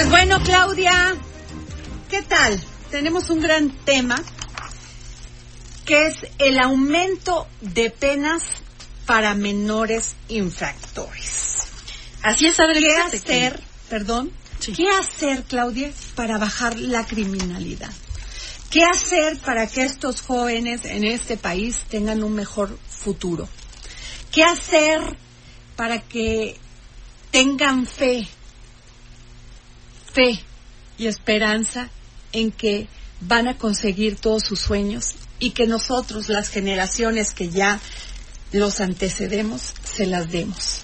Pues bueno, Claudia, ¿qué tal? Tenemos un gran tema que es el aumento de penas para menores infractores. Así es, Adri, ¿Qué que- hacer, perdón, Sí. qué hacer, Claudia, para bajar la criminalidad? ¿Qué hacer para que estos jóvenes en este país tengan un mejor futuro? ¿Qué hacer para que tengan fe, fe y esperanza en que van a conseguir todos sus sueños y que nosotros, las generaciones que ya los antecedemos, se las demos?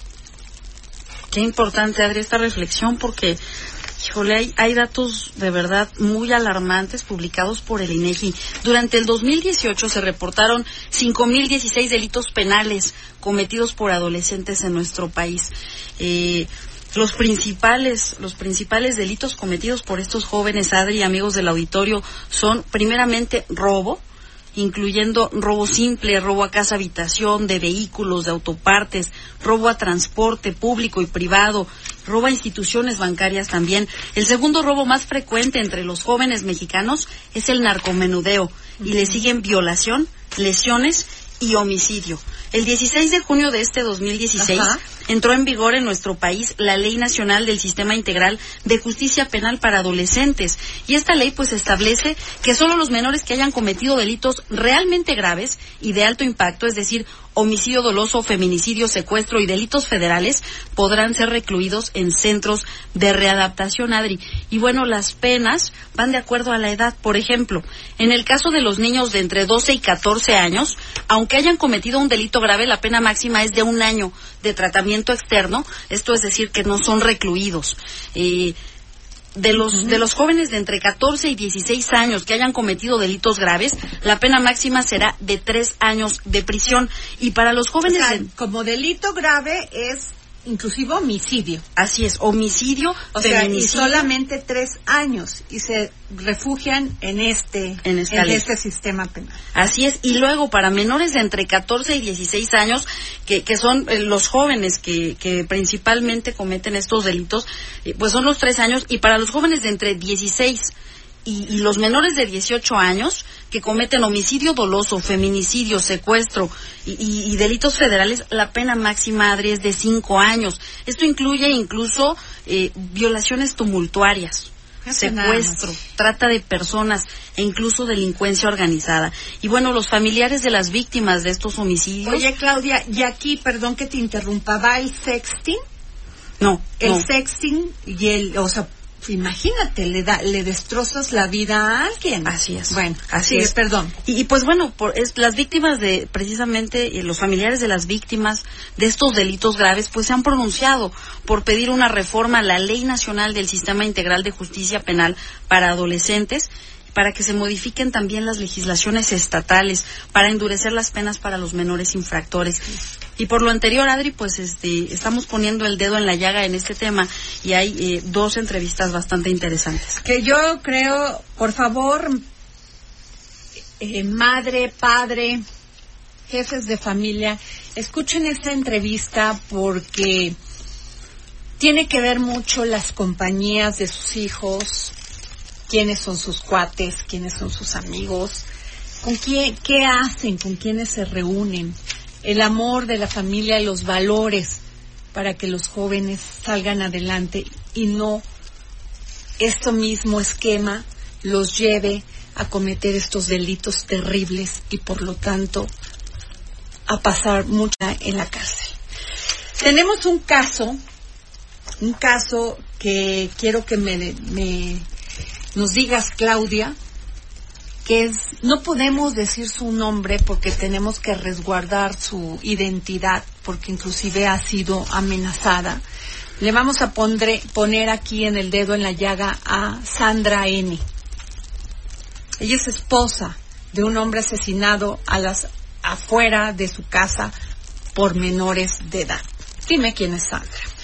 Qué importante, Adri, esta reflexión porque, híjole, hay, datos de verdad muy alarmantes publicados por el INEGI. Durante el 2018 se reportaron 5.016 delitos penales cometidos por adolescentes en nuestro país. Eh, los principales, los principales delitos cometidos por estos jóvenes, Adri, amigos del auditorio, son primeramente robo, incluyendo robo simple, robo a casa habitación, de vehículos, de autopartes, robo a transporte público y privado, robo a instituciones bancarias también. El segundo robo más frecuente entre los jóvenes mexicanos es el narcomenudeo y le siguen violación, lesiones y homicidio. El 16 de junio de este 2016 Ajá. Entró en vigor en nuestro país la Ley Nacional del Sistema Integral de Justicia Penal para Adolescentes. Y esta ley pues establece que solo los menores que hayan cometido delitos realmente graves y de alto impacto, es decir, homicidio doloso, feminicidio, secuestro y delitos federales, podrán ser recluidos en centros de readaptación, Adri. Y bueno, las penas van de acuerdo a la edad. Por ejemplo, en el caso de los niños de entre 12 y 14 años, aunque hayan cometido un delito grave, la pena máxima es de un año de tratamiento externo. Esto es decir, que no son recluidos. Eh, de los de los jóvenes de entre 14 y 16 años que hayan cometido delitos graves, la pena máxima será de tres años de prisión. Y para los O jóvenes sea, de- como delito grave es inclusive homicidio. así es, homicidio, O sea, y solamente tres años y se refugian en este, En esta este sistema penal. Así es, y luego para menores de entre 14 y 16 años, que, que son eh, los jóvenes que, que principalmente cometen estos delitos, eh, pues son los tres años, y para los jóvenes de entre 16 y, y los menores de 18 años, que cometen homicidio doloso, feminicidio, secuestro y, y- y delitos federales, la pena máxima, Adri, es de cinco años. Esto incluye incluso eh, violaciones tumultuarias secuestro, trata de personas e incluso delincuencia organizada. Y bueno, los familiares de las víctimas de estos homicidios, Oye, Claudia, y aquí, perdón que te interrumpa, ¿va el sexting? no, El no. sexting y el, o sea, imagínate, le da, le destrozas la vida a alguien. Así es. Bueno, Así sigue, es. perdón. Y, y pues bueno, por, es- las víctimas de, precisamente, los familiares de las víctimas de estos delitos graves, pues se han pronunciado por pedir una reforma a la Ley Nacional del Sistema Integral de Justicia Penal para Adolescentes para que se modifiquen también las legislaciones estatales para endurecer las penas para los menores infractores. Y por lo anterior, Adri, pues este, estamos poniendo el dedo en la llaga en este tema y hay eh, dos entrevistas bastante interesantes. Que yo creo, por favor, eh, madre, padre, jefes de familia, escuchen esta entrevista porque tiene que ver mucho las compañías de sus hijos, quiénes son sus cuates, quiénes son sus amigos, con quién, qué hacen, con quiénes se reúnen, el amor de la familia, los valores para que los jóvenes salgan adelante y no esto mismo esquema los lleve a cometer estos delitos terribles y por lo tanto a pasar mucha en la cárcel. Tenemos un caso, un caso que quiero que me, me- nos digas, Claudia, que es, no podemos decir su nombre porque tenemos que resguardar su identidad, porque inclusive ha sido amenazada. Le vamos a poner aquí en el dedo en la llaga a Sandra N. Ella es esposa de un hombre asesinado a las afuera de su casa por menores de edad. Dime quién es Sandra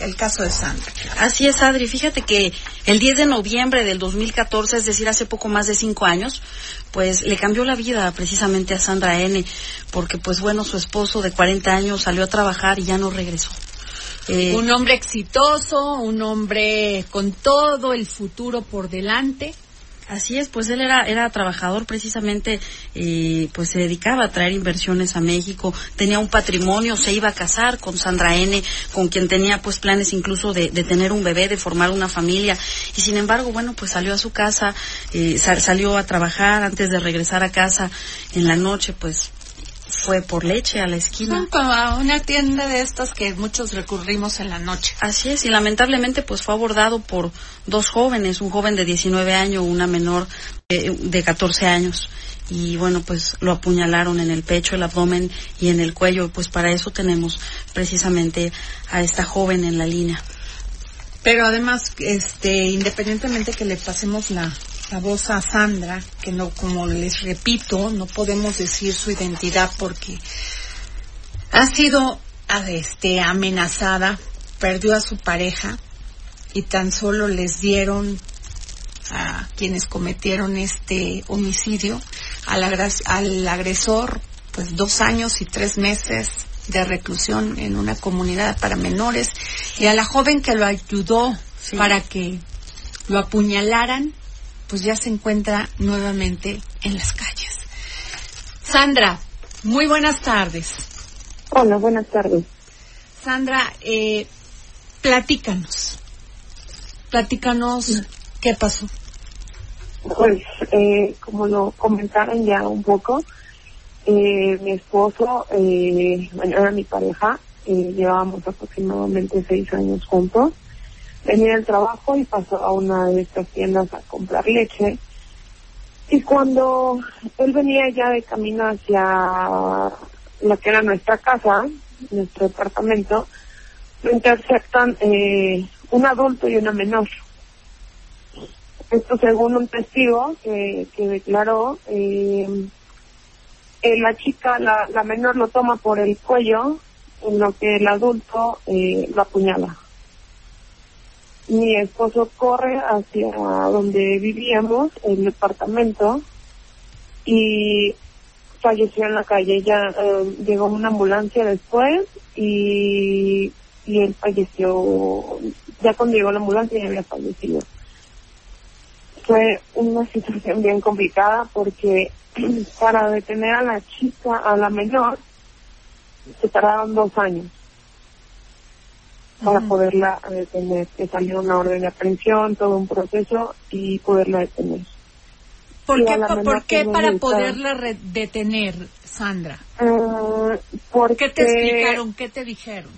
el caso de Sandra. Así es, Adri. Fíjate que el 10 de noviembre del 2014, es decir, hace poco más de cinco años, pues le cambió la vida precisamente a Sandra N, porque pues bueno, su esposo de 40 años salió a trabajar y ya no regresó. Eh, un hombre exitoso, un hombre con todo el futuro por delante, Así es, pues él era, era trabajador precisamente, eh, pues se dedicaba a traer inversiones a México, tenía un patrimonio, se iba a casar con Sandra N, con quien tenía pues planes incluso de, tener un bebé, de formar una familia, y sin embargo, bueno, pues salió a su casa, eh, salió a trabajar antes de regresar a casa en la noche, pues fue por leche a la esquina. Como a una tienda de estas que muchos recurrimos en la noche. Así es, y lamentablemente pues fue abordado por dos jóvenes, un joven de 19 años, una menor de, de 14 años. Y bueno, pues lo apuñalaron en el pecho, el abdomen y en el cuello. Pues para eso tenemos precisamente a esta joven en la línea. Pero además, este, independientemente que le pasemos la voz a Sandra, que no, como les repito, no podemos decir su identidad porque ha sido este, amenazada, perdió a su pareja y tan solo les dieron a quienes cometieron este homicidio al, al agresor pues dos años y tres meses de reclusión en una comunidad para menores y a la joven que lo ayudó para que lo apuñalaran pues ya se encuentra nuevamente en las calles. Sandra, muy buenas tardes. Hola, buenas tardes. Sandra, eh, platícanos. Platícanos qué pasó. Pues, eh, como lo comentaron ya un poco, eh, mi esposo, eh, bueno, era mi pareja, eh, llevábamos aproximadamente seis años juntos venía del trabajo y pasó a una de estas tiendas a comprar leche. Y cuando él venía ya de camino hacia la que era nuestra casa, nuestro departamento, lo interceptan eh, un adulto y una menor. Esto según un testigo que, que declaró, eh, eh, la chica, la, la menor lo toma por el cuello, en lo que el adulto eh, lo apuñala mi esposo corre hacia donde vivíamos, el departamento, y falleció en la calle. Ya eh, llegó una ambulancia después y, y él falleció, ya cuando llegó la ambulancia ya había fallecido. Fue una situación bien complicada porque para detener a la chica, a la menor, se tardaron dos años para poderla detener, que salió una orden de aprehensión, todo un proceso y poderla detener. ¿Por qué, ¿por qué para poderla detener, Sandra? Uh, porque, ¿Qué te explicaron? ¿Qué te dijeron?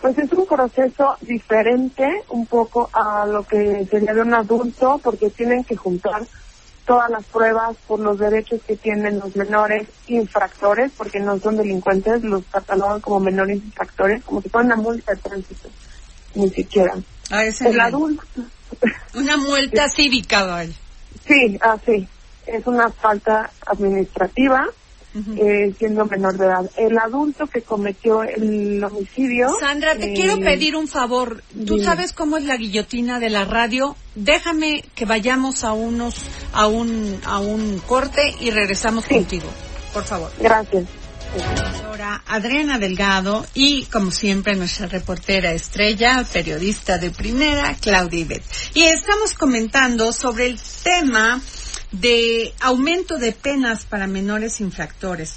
Pues es un proceso diferente un poco a lo que sería de un adulto, porque tienen que juntar todas las pruebas por los derechos que tienen los menores infractores, porque no son delincuentes, los catalogan como menores infractores, como si fuera una multa de tránsito, ni siquiera. Ah, el adulto. Una multa cívica, vaya. Sí, así. es una falta administrativa eh, siendo menor de edad. El adulto que cometió el homicidio. Sandra, te quiero eh, pedir un favor. Tú sabes cómo es la guillotina de la radio. Déjame que vayamos a unos a un a un corte y regresamos contigo. Por favor. Gracias. Ahora, Adriana Delgado y, como siempre, nuestra reportera estrella, periodista de primera, Claudia Ibet. Y estamos comentando sobre el tema de aumento de penas para menores infractores,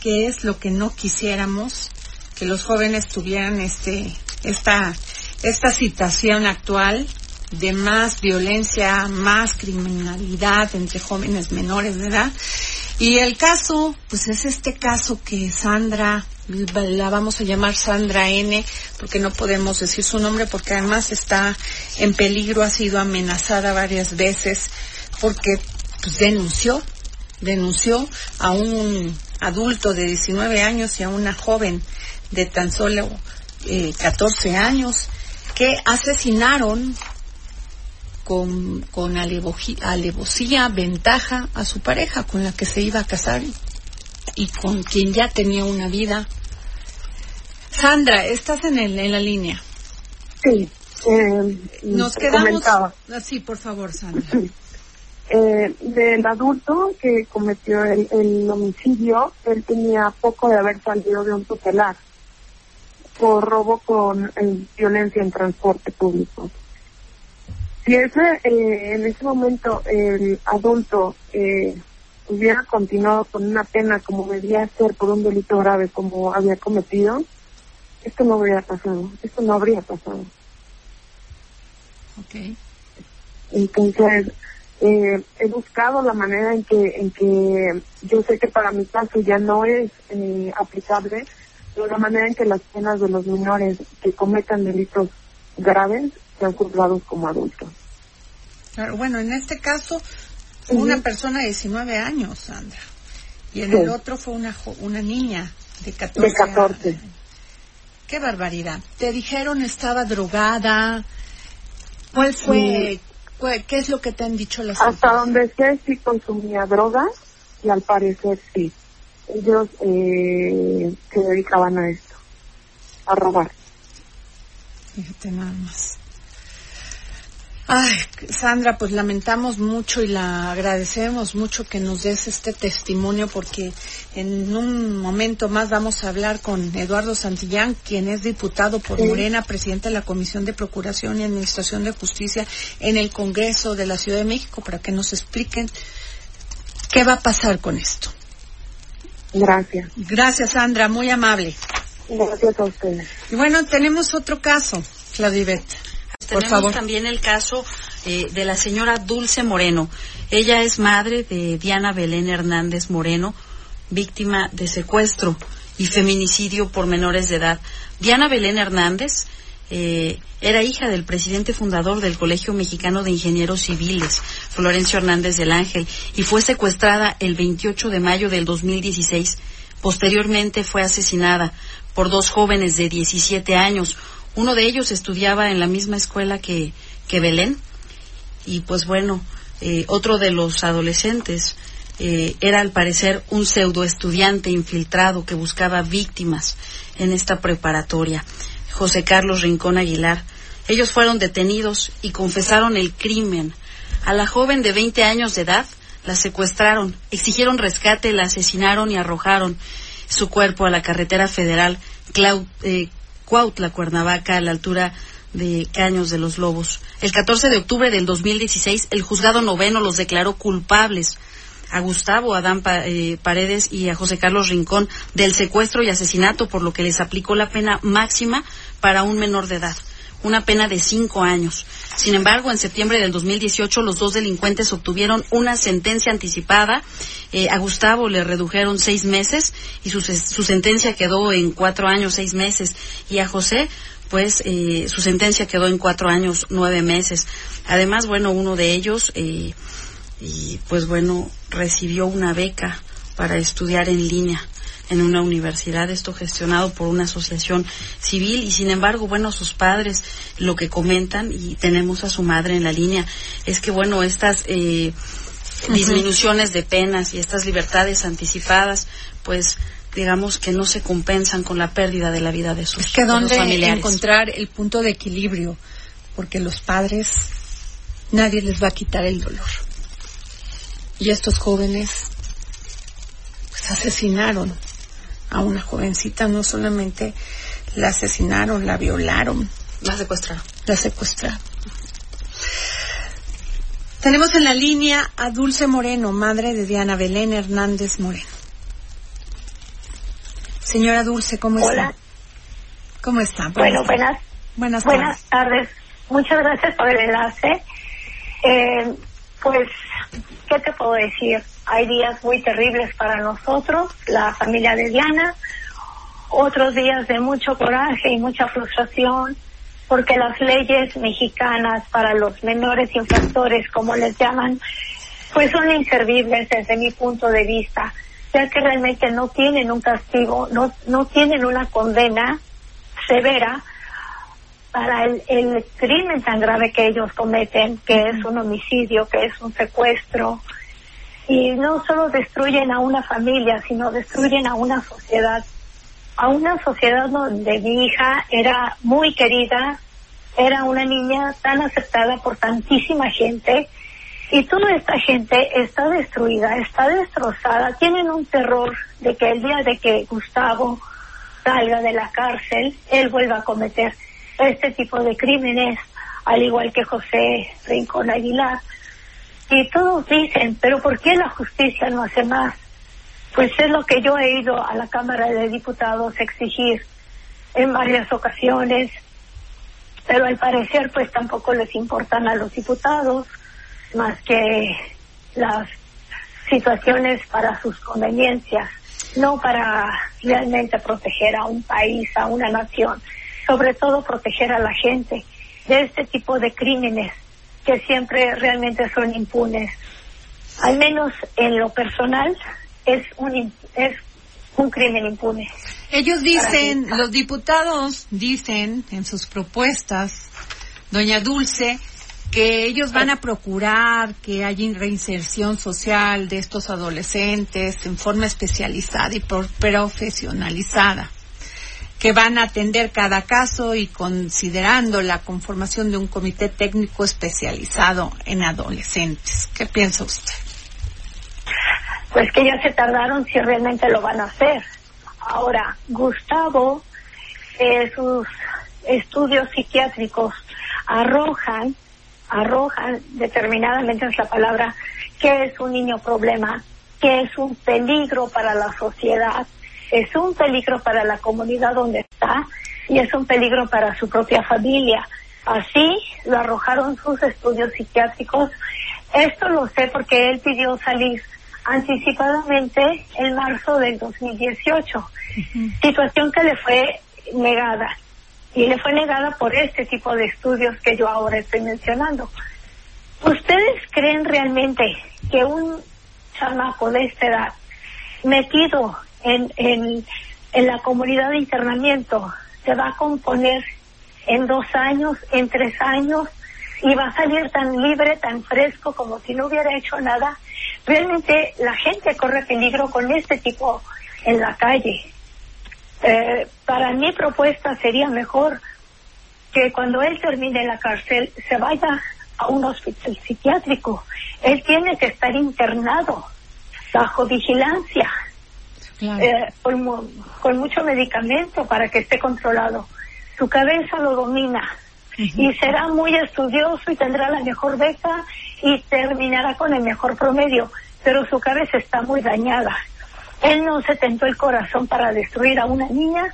que es lo que no quisiéramos que los jóvenes tuvieran este esta esta situación actual de más violencia, más criminalidad entre jóvenes menores de edad. Y el caso, pues es este caso que Sandra, la vamos a llamar Sandra N, porque no podemos decir su nombre, porque además está en peligro, ha sido amenazada varias veces porque pues denunció, denunció a un adulto de 19 años y a una joven de tan solo eh, 14 años que asesinaron con, con alevosía, ventaja a su pareja con la que se iba a casar y con quien ya tenía una vida. Sandra, estás en, el, en la línea. Sí. Eh, Nos quedamos. Ah, sí, por favor, Sandra. Eh, del adulto que cometió el, el, homicidio, él tenía poco de haber salido de un tutelar por robo con eh, violencia en transporte público. Si ese, eh, en ese momento el adulto eh, hubiera continuado con una pena como debía ser por un delito grave como había cometido, esto no habría pasado, esto no habría pasado. Okay. Entonces, eh, he buscado la manera en que, en que yo sé que para mi caso ya no es eh, aplicable, pero la manera en que las penas de los menores que cometan delitos graves sean juzgados como adultos. Claro, bueno, en este caso una persona de 19 años, Sandra, y en el otro fue una una niña de 14, de 14. años. Qué barbaridad. Te dijeron estaba drogada. ¿Cuál fue? ¿Qué es lo que te han dicho las Hasta donde sé, sí consumía drogas y al parecer sí. Ellos eh, se dedicaban a esto, a robar. Fíjate nada más. Ay, Sandra, pues lamentamos mucho y la agradecemos mucho que nos des este testimonio porque en un momento más vamos a hablar con Eduardo Santillán, quien es diputado por Morena, presidente de la Comisión de Procuración y Administración de Justicia en el Congreso de la Ciudad de México, para que nos expliquen qué va a pasar con esto. Gracias. Gracias, Sandra, muy amable. Gracias a ustedes. Y bueno, tenemos otro caso, Claudia tenemos también el caso eh, de la señora Dulce Moreno. Ella es madre de Diana Belén Hernández Moreno, víctima de secuestro y feminicidio por menores de edad. Diana Belén Hernández eh, era hija del presidente fundador del Colegio Mexicano de Ingenieros Civiles, Florencio Hernández del Ángel, y fue secuestrada el 28 de mayo del 2016. Posteriormente fue asesinada por dos jóvenes de 17 años, uno de ellos estudiaba en la misma escuela que, que Belén y pues bueno, eh, otro de los adolescentes eh, era al parecer un pseudo estudiante infiltrado que buscaba víctimas en esta preparatoria, José Carlos Rincón Aguilar. Ellos fueron detenidos y confesaron el crimen. A la joven de 20 años de edad la secuestraron, exigieron rescate, la asesinaron y arrojaron su cuerpo a la carretera federal eh, Cuautla, Cuernavaca, a la altura de Caños de los Lobos. El 14 de octubre del 2016, el juzgado noveno los declaró culpables a Gustavo Adán eh, Paredes y a José Carlos Rincón del secuestro y asesinato, por lo que les aplicó la pena máxima para un menor de edad, una pena de cinco años. Sin embargo, en septiembre del 2018 los dos delincuentes obtuvieron una sentencia anticipada. Eh, a Gustavo le redujeron seis meses y su, sentencia quedó en cuatro años, seis meses. Y a José, pues eh, su sentencia quedó en cuatro años, nueve meses. Además, bueno, uno de ellos, eh, y, pues bueno, recibió una beca para estudiar en línea en una universidad, esto gestionado por una asociación civil y sin embargo, bueno, sus padres lo que comentan y tenemos a su madre en la línea es que, bueno, estas eh, disminuciones de penas y estas libertades anticipadas, pues digamos que no se compensan con la pérdida de la vida de sus, es que dónde encontrar el punto de equilibrio porque los padres nadie les va a quitar el dolor. Y estos jóvenes pues asesinaron a una jovencita, no solamente la asesinaron, la violaron. La secuestraron. La secuestraron. Tenemos en la línea a Dulce Moreno, madre de Diana Belén Hernández Moreno. Señora Dulce, ¿cómo está? Hola. ¿Cómo está? bueno, buenas. Buenas tardes. Buenas tardes. Muchas gracias por el enlace. Eh, pues, ¿qué te puedo decir? Hay días muy terribles para nosotros, la familia de Diana, otros días de mucho coraje y mucha frustración, porque las leyes mexicanas para los menores infractores, como les llaman, pues son inservibles desde mi punto de vista, ya que realmente no tienen un castigo, no, no tienen una condena severa para el, el crimen tan grave que ellos cometen, que es un homicidio, que es un secuestro. Y no solo destruyen a una familia, sino destruyen a una sociedad. A una sociedad donde mi hija era muy querida, era una niña tan aceptada por tantísima gente, y toda esta gente está destruida, está destrozada, tienen un terror de que el día de que Gustavo salga de la cárcel, él vuelva a cometer este tipo de crímenes, al igual que José Rincón Aguilar. Y todos dicen, pero ¿por qué la justicia no hace más? Pues es lo que yo he ido a la Cámara de Diputados a exigir en varias ocasiones, pero al parecer pues tampoco les importan a los diputados más que las situaciones para sus conveniencias, no para realmente proteger a un país, a una nación sobre todo proteger a la gente de este tipo de crímenes que siempre realmente son impunes. Al menos en lo personal es un es un crimen impune. Ellos dicen, los diputados dicen en sus propuestas, doña Dulce, que ellos van a procurar que haya reinserción social de estos adolescentes en forma especializada y profesionalizada que van a atender cada caso y considerando la conformación de un comité técnico especializado en adolescentes. ¿Qué piensa usted? Pues que ya se tardaron si realmente lo van a hacer. Ahora, Gustavo, eh, sus estudios psiquiátricos arrojan, arrojan determinadamente es la palabra, que es un niño problema, que es un peligro para la sociedad, es un peligro para la comunidad donde está y es un peligro para su propia familia. Así lo arrojaron sus estudios psiquiátricos. Esto lo sé porque él pidió salir anticipadamente en marzo del 2018, situación que le fue negada. Y le fue negada por este tipo de estudios que yo ahora estoy mencionando. ¿Ustedes creen realmente que un chamaco de esta edad metido en, en, en la comunidad de internamiento se va a componer en dos años, en tres años, y va a salir tan libre, tan fresco, como si no hubiera hecho nada. Realmente la gente corre peligro con este tipo en la calle. Eh, para mi propuesta sería mejor que cuando él termine la cárcel se vaya a un hospital psiquiátrico. Él tiene que estar internado bajo vigilancia eh, con, mucho medicamento para que esté controlado. Su cabeza lo domina y será muy estudioso y tendrá la mejor beca y terminará con el mejor promedio, pero su cabeza está muy dañada. Él no se tentó el corazón para destruir a una niña,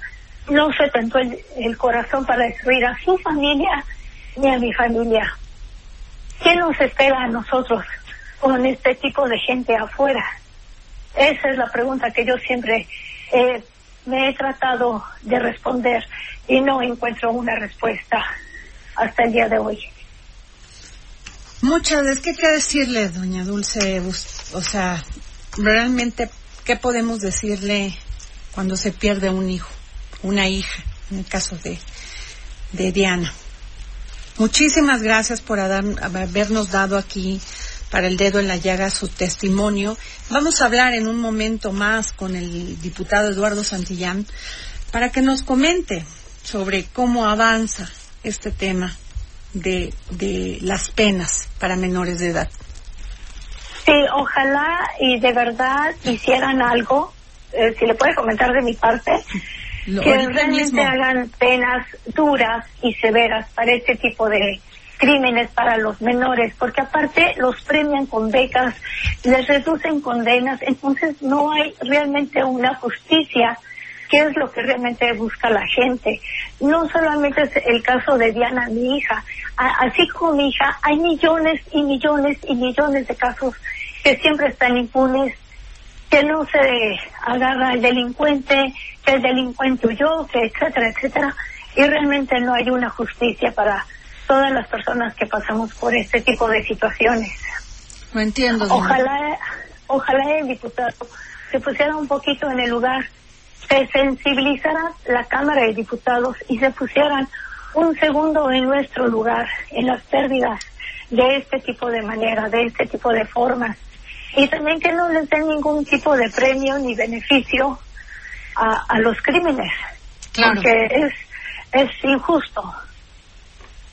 no se tentó el, el corazón para destruir a su familia ni a mi familia. ¿Qué nos espera a nosotros con este tipo de gente afuera? Esa es la pregunta que yo siempre eh, me he tratado de responder y no encuentro una respuesta hasta el día de hoy. Muchas veces, ¿qué que decirle, doña Dulce? O sea, realmente, ¿qué podemos decirle cuando se pierde un hijo, una hija, en el caso de, de Diana? Muchísimas gracias por habernos dado aquí para el dedo en la llaga su testimonio. Vamos a hablar en un momento más con el diputado Eduardo Santillán para que nos comente sobre cómo avanza este tema de, de las penas para menores de edad. Sí, ojalá y de verdad hicieran algo, eh, si le puede comentar de mi parte, que realmente hagan penas duras y severas para este tipo de, crímenes para los menores, porque aparte los premian con becas, les reducen condenas, entonces no hay realmente una justicia que es lo que realmente busca la gente. No solamente es el caso de Diana, mi hija, así como mi hija, hay millones y millones y millones de casos que siempre están impunes, que no se agarra el delincuente, que el delincuente huyó, que etcétera, etcétera, y realmente no hay una justicia para todas las personas que pasamos por este tipo de situaciones. No entiendo. Ojalá, ojalá el diputado se pusiera un poquito en el lugar, se sensibilizara la Cámara de Diputados y se pusieran un segundo en nuestro lugar, en las pérdidas de este tipo de manera, de este tipo de formas. Y también que no les den ningún tipo de premio ni beneficio a, a los crímenes. Claro. Porque es, es injusto.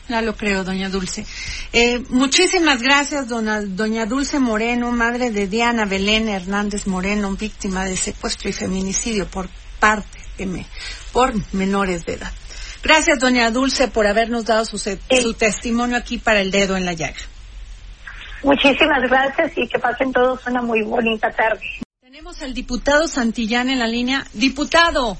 Ya lo creo, doña Dulce. Eh, muchísimas gracias, dona, doña Dulce Moreno, madre de Diana Belén Hernández Moreno, víctima de secuestro y feminicidio por parte de me, por menores de edad. Gracias, doña Dulce, por habernos dado su, su testimonio aquí para el dedo en la llaga. Muchísimas gracias y que pasen todos una muy bonita tarde. Tenemos al diputado Santillán en la línea. Diputado.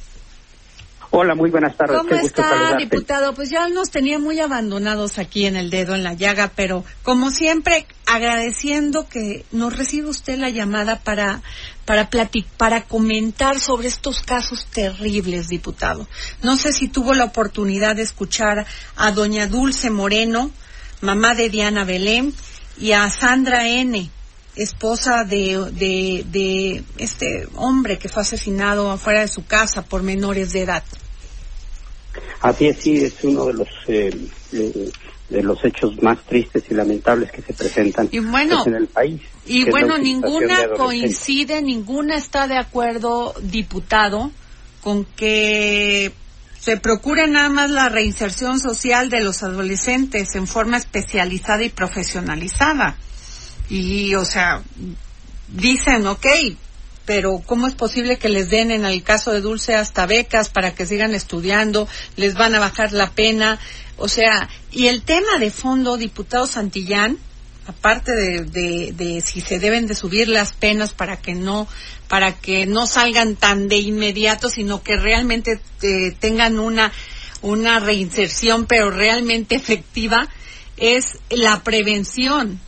Hola, muy buenas tardes. ¿Cómo está, diputado? Pues ya nos tenía muy abandonados aquí en el dedo en la llaga, pero como siempre, agradeciendo que nos reciba usted la llamada para para para comentar sobre estos casos terribles, diputado. No sé si tuvo la oportunidad de escuchar a doña Dulce Moreno, mamá de Diana Belén, y a Sandra N esposa de, de, de este hombre que fue asesinado afuera de su casa por menores de edad. Así es, sí, es uno de los eh, de los hechos más tristes y lamentables que se presentan pues, en el país. Y bueno, ninguna coincide, ninguna está de acuerdo, diputado, con que se procure nada más la reinserción social de los adolescentes en forma especializada y profesionalizada. Y, o sea, dicen, ok, pero ¿cómo es posible que les den en el caso de Dulce hasta becas para que sigan estudiando? Les van a bajar la pena. O sea, y el tema de fondo, diputado Santillán, aparte de, de, si se deben de subir las penas para que no para que no salgan tan de inmediato, sino que realmente eh, tengan una una reinserción, pero realmente efectiva, es la prevención.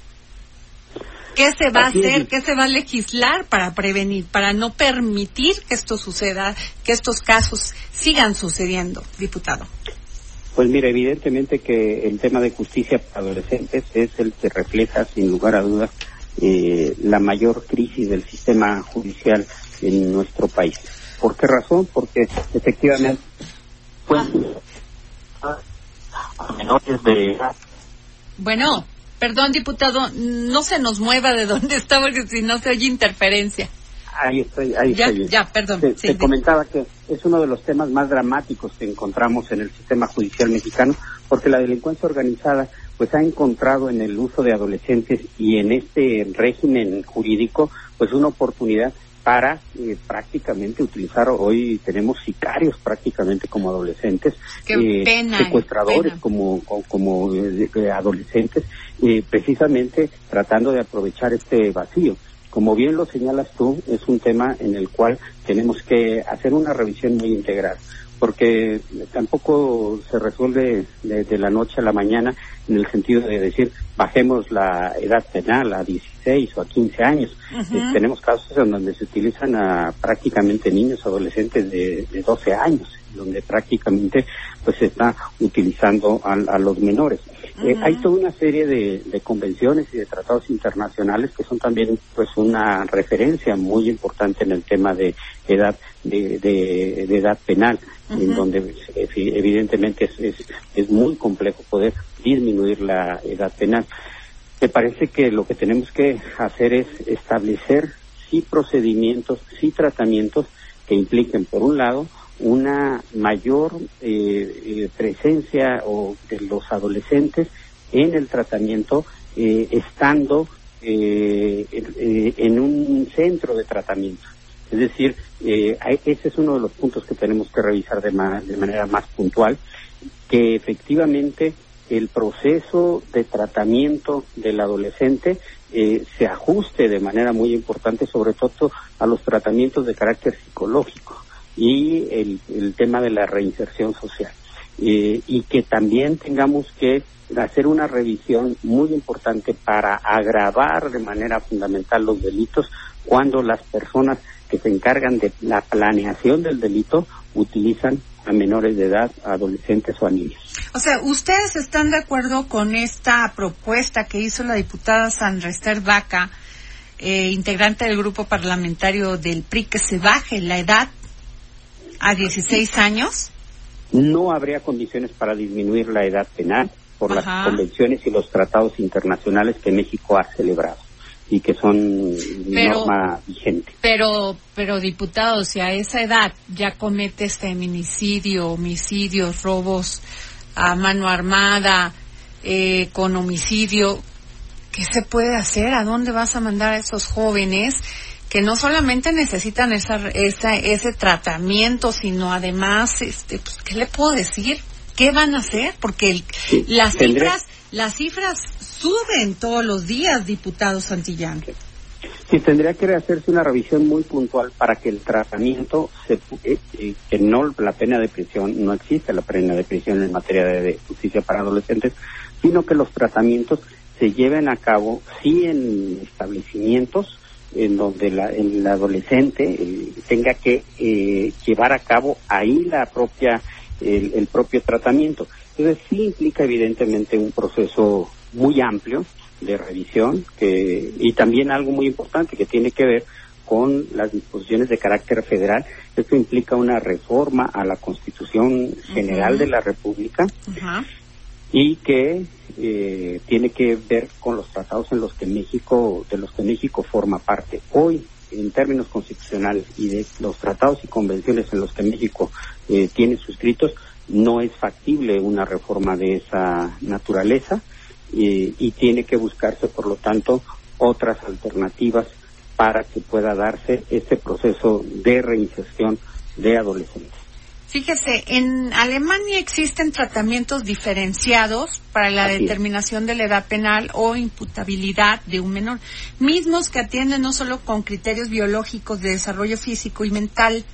¿Qué se va a hacer? ¿Qué se va a legislar para prevenir, para no permitir que esto suceda, que estos casos sigan sucediendo, diputado? Pues mira, evidentemente que el tema de justicia para adolescentes es el que refleja, sin lugar a dudas, eh, la mayor crisis del sistema judicial en nuestro país. ¿Por qué razón? Porque efectivamente, pues, menores de Bueno. Perdón, diputado, no se nos mueva de donde está porque si no se oye interferencia. Ahí estoy, ahí ya, estoy. Ya, perdón. Te, comentaba que es uno de los temas más dramáticos que encontramos en el sistema judicial mexicano, porque la delincuencia organizada pues ha encontrado en el uso de adolescentes y en este régimen jurídico pues una oportunidad para eh, prácticamente utilizar, hoy tenemos sicarios prácticamente como adolescentes, eh, secuestradores como, como, eh, adolescentes, precisamente tratando de aprovechar este vacío. Como bien lo señalas tú, es un tema en el cual tenemos que hacer una revisión muy integral porque tampoco se resuelve de, la noche a la mañana en el sentido de decir bajemos la edad penal a 16 o a 15 años. Eh, tenemos casos en donde se utilizan a prácticamente niños, adolescentes de, de 12 años, donde prácticamente pues se está utilizando a, los menores. Eh, hay toda una serie de, de, convenciones y de tratados internacionales que son también pues una referencia muy importante en el tema de edad de, de, edad penal, en donde evidentemente es, es, es muy complejo poder disminuir la edad penal. Me parece que lo que tenemos que hacer es establecer sí procedimientos, sí tratamientos que impliquen, por un lado, una mayor eh, eh, presencia o de los adolescentes en el tratamiento, eh, estando en un centro de tratamiento. Es decir, ese es uno de los puntos que tenemos que revisar de, de manera más puntual, que efectivamente el proceso de tratamiento del adolescente se ajuste de manera muy importante, sobre todo a los tratamientos de carácter psicológico y el, el tema de la reinserción social. Eh, y que también tengamos que hacer una revisión muy importante para agravar de manera fundamental los delitos cuando las personas que se encargan de la planeación del delito utilizan a menores de edad, adolescentes o a niños. O sea, ¿ustedes están de acuerdo con esta propuesta que hizo la diputada Sandrester Vaca, eh, integrante del grupo parlamentario del PRI, que se baje la edad a 16 años? No habría condiciones para disminuir la edad penal por las convenciones y los tratados internacionales que México ha celebrado y que son norma vigente. Pero, pero diputado, si a esa edad ya cometes feminicidio, homicidios, robos a mano armada, eh, con homicidio, ¿qué se puede hacer? ¿A dónde vas a mandar a esos jóvenes que no solamente necesitan esa, esa, ese tratamiento, sino además, este, pues, ¿qué le puedo decir? ¿Qué van a hacer? Porque las cifras, las cifras suben todos los días, diputado Santillán. Sí, tendría que hacerse una revisión muy puntual para que el tratamiento, se, eh, eh, que no la pena de prisión, no existe la pena de prisión en materia de, justicia para adolescentes, sino que los tratamientos se lleven a cabo sí en establecimientos en donde la, el adolescente eh, tenga que llevar a cabo ahí la propia el, el propio tratamiento. Entonces sí implica evidentemente un proceso muy amplio de revisión que, y también algo muy importante que tiene que ver con las disposiciones de carácter federal. Esto implica una reforma a la Constitución General de la República y que eh, tiene que ver con los tratados en los que México, de los que México forma parte. Hoy, en términos constitucionales y de los tratados y convenciones en los que México eh, tiene suscritos, no es factible una reforma de esa naturaleza y, tiene que buscarse, por lo tanto, otras alternativas para que pueda darse este proceso de reinserción de adolescentes. Fíjese, en Alemania existen tratamientos diferenciados para la determinación de la edad penal o imputabilidad de un menor, mismos que atienden no solo con criterios biológicos de desarrollo físico y mental,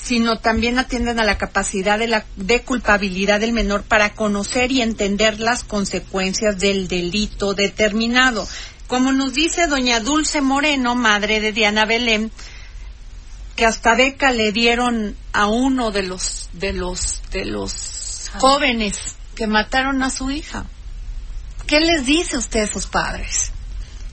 sino también atienden a la capacidad de, la, de culpabilidad del menor para conocer y entender las consecuencias del delito determinado. Como nos dice doña Dulce Moreno, madre de Diana Belén, que hasta beca le dieron a uno de los de los de los jóvenes que mataron a su hija. ¿Qué les dice usted a esos padres?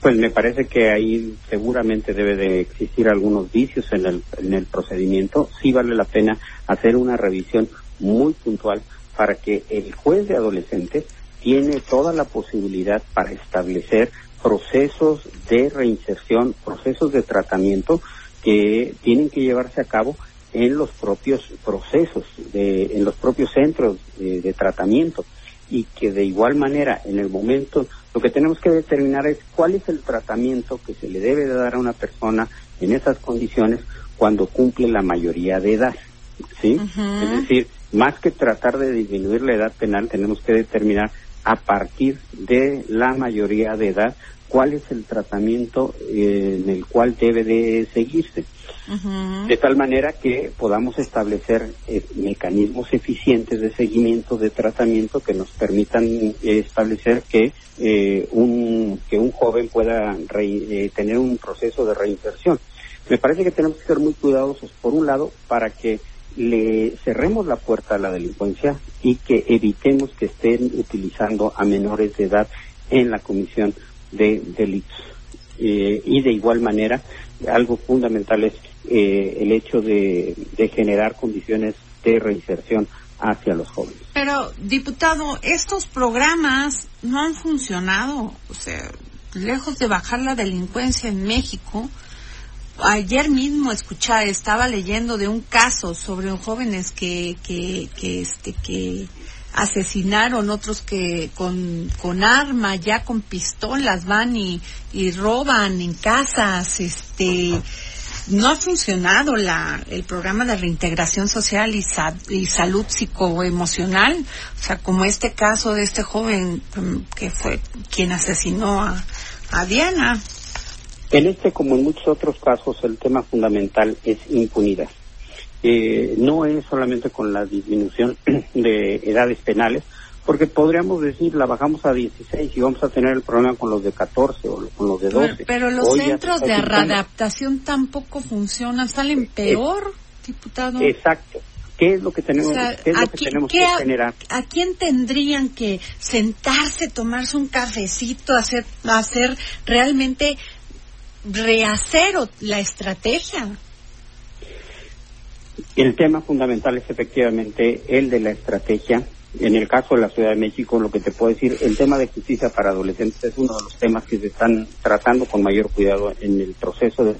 Pues me parece que ahí seguramente debe de existir algunos vicios en el, en el procedimiento. Sí vale la pena hacer una revisión muy puntual para que el juez de adolescentes tiene toda la posibilidad para establecer procesos de reinserción, procesos de tratamiento que tienen que llevarse a cabo en los propios procesos, de, en los propios centros de tratamiento y que de igual manera en el momento lo que tenemos que determinar es cuál es el tratamiento que se le debe de dar a una persona en esas condiciones cuando cumple la mayoría de edad. ¿Sí? Es decir, más que tratar de disminuir la edad penal, tenemos que determinar a partir de la mayoría de edad cuál es el tratamiento eh, en el cual debe de seguirse. De tal manera que podamos establecer eh, mecanismos eficientes de seguimiento de tratamiento que nos permitan eh, establecer que un que un joven pueda tener un proceso de reinserción. Me parece que tenemos que ser muy cuidadosos, por un lado, para que le cerremos la puerta a la delincuencia y que evitemos que estén utilizando a menores de edad en la comisión de delitos. Eh, y de igual manera, algo fundamental es eh, el hecho de, generar condiciones de reinserción hacia los jóvenes. Pero, diputado, estos programas no han funcionado. O sea, lejos de bajar la delincuencia en México, ayer mismo escuchaba, estaba leyendo de un caso sobre jóvenes que, que, que, este, que asesinaron, otros que con, con arma, ya con pistolas van y, y roban en casas, este, no ha funcionado la, el programa de reintegración social y, y salud psicoemocional, o sea, como este caso de este joven mm, que fue quien asesinó a, a Diana. En este, como en muchos otros casos, el tema fundamental es impunidad. Eh, no es solamente con la disminución de edades penales, porque podríamos decir, la bajamos a 16 y vamos a tener el problema con los de 14 o con los de 12. Pero, los centros de readaptación tampoco funcionan, salen peor, diputado. Exacto. ¿Qué es lo que tenemos, qué es lo que, tenemos que generar? A, quién tendrían que sentarse, tomarse un cafecito, hacer, hacer realmente rehacer la estrategia? El tema fundamental es efectivamente el de la estrategia. En el caso de la Ciudad de México, lo que te puedo decir, el tema de justicia para adolescentes es uno de los temas que se están tratando con mayor cuidado en el proceso de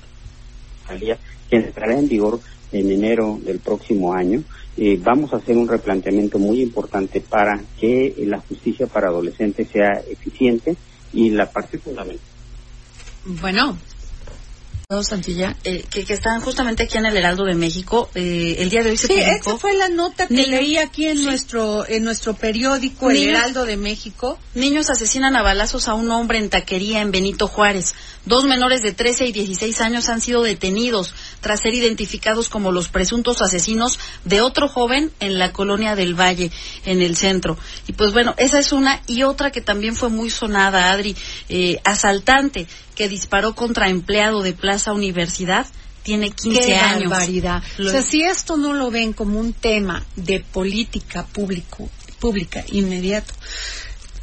salida que entrará en vigor en enero del próximo año. Eh, vamos a hacer un replanteamiento muy importante para que la justicia para adolescentes sea eficiente y la parte fundamental. Bueno, Santilla, eh, que, están justamente aquí en el Heraldo de México. Eh, el día de hoy se sí, esa fue la nota que leí aquí en nuestro en nuestro periódico El Heraldo de México. Niños asesinan a balazos a un hombre en taquería en Benito Juárez. Dos menores de 13 y 16 años han sido detenidos tras ser identificados como los presuntos asesinos de otro joven en la colonia del Valle, en el centro. Y pues bueno, esa es una y otra que también fue muy sonada, Adri, eh, asaltante que disparó contra empleado de Plaza Universidad tiene 15 Qué años. Barbaridad. O sea, si esto no lo ven como un tema de política público, pública inmediato,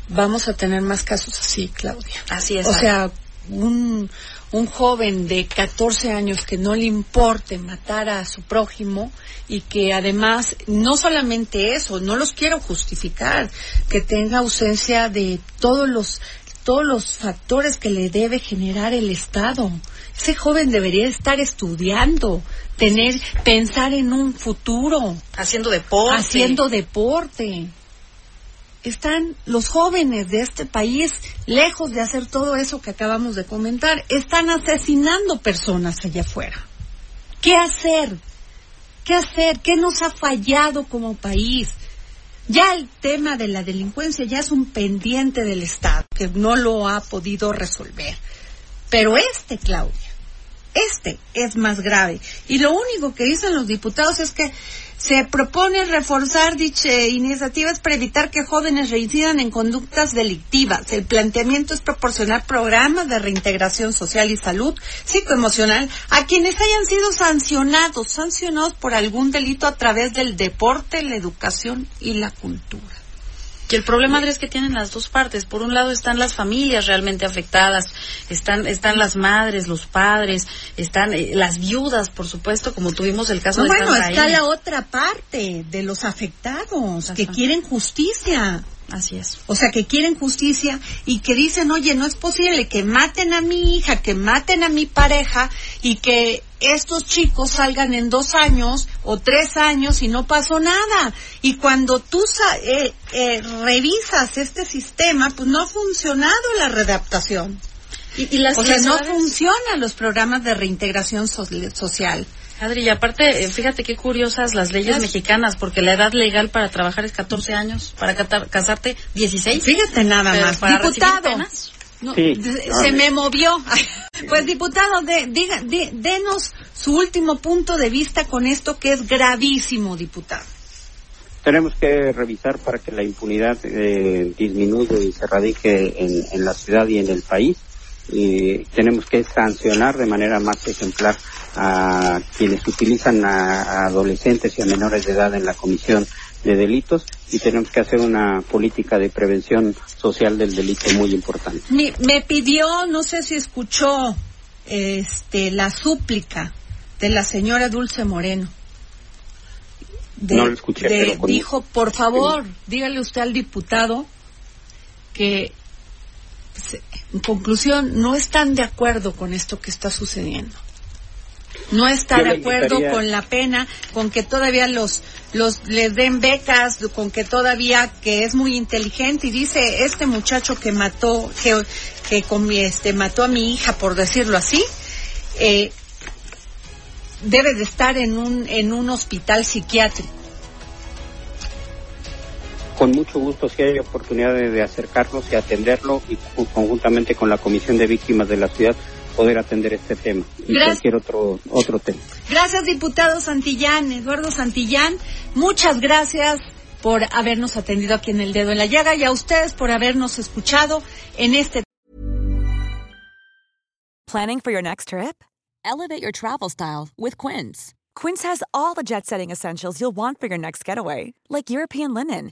vamos a tener más casos así, Claudia. Así es. O sea, un, un joven de 14 años que no le importe matar a su prójimo y que además, no solamente eso, no los quiero justificar, que tenga ausencia de todos los todos los factores que le debe generar el Estado. Ese joven debería estar estudiando, tener, pensar en un futuro. Haciendo deporte. Haciendo deporte. Están los jóvenes de este país, lejos de hacer todo eso que acabamos de comentar, están asesinando personas allá afuera. ¿Qué hacer? ¿Qué hacer? ¿Qué nos ha fallado como país? Ya el tema de la delincuencia ya es un pendiente del Estado, que no lo ha podido resolver. Pero este, Claudia, este es más grave. Y lo único que dicen los diputados es que se propone reforzar dicha iniciativas para evitar que jóvenes reincidan en conductas delictivas. El planteamiento es proporcionar programas de reintegración social y salud psicoemocional a quienes hayan sido sancionados, sancionados por algún delito a través del deporte, la educación y la cultura. Y el problema, Andrés, es que tienen las dos partes. Por un lado están las familias realmente afectadas, están, están las madres, los padres, están eh, las viudas, por supuesto, como tuvimos el caso de Bueno, está la otra parte de los afectados que quieren justicia. Así es. O sea, que quieren justicia y que dicen, oye, no es posible que maten a mi hija, que maten a mi pareja y que estos chicos salgan en dos años o tres años y no pasó nada. Y cuando tú eh, eh, revisas este sistema, pues no ha funcionado la readaptación. Y, las o sea, no funcionan los programas de reintegración social. Adri, y aparte, eh, fíjate qué curiosas las leyes mexicanas, porque la edad legal para trabajar es 14 años, para casarte 16. Fíjate nada más. Para Diputado, se me movió. pues diputado, de, diga, denos su último punto de vista con esto que es gravísimo, diputado. Tenemos que revisar para que la impunidad eh, disminuya y se radique en, en, la ciudad y en el país. Y tenemos que sancionar de manera más ejemplar a quienes utilizan a, adolescentes y a menores de edad en la comisión de delitos y tenemos que hacer una política de prevención social del delito muy importante. Me, me pidió, no sé si escuchó, este, la súplica de la señora Dulce Moreno. no lo escuché, Dijo, por favor, dígale usted al diputado que, en conclusión, no están de acuerdo con esto que está sucediendo no está de acuerdo con la pena, con que todavía los los les den becas, con que todavía que es muy inteligente y dice este muchacho que mató que que con este mató a mi hija por decirlo así eh, debe de estar en un en un hospital psiquiátrico. Con mucho gusto si hay oportunidad de, de acercarnos y atenderlo y conjuntamente con la Comisión de Víctimas de la ciudad poder atender este tema y cualquier otro, otro tema. Gracias, diputado Santillán, Eduardo Santillán. Muchas gracias por habernos atendido aquí en El Dedo en la Llaga y a ustedes por habernos escuchado en este. Planning for your next trip? Elevate your travel style with Quince. Quince has all the jet setting essentials you'll want for your next getaway, like European linen,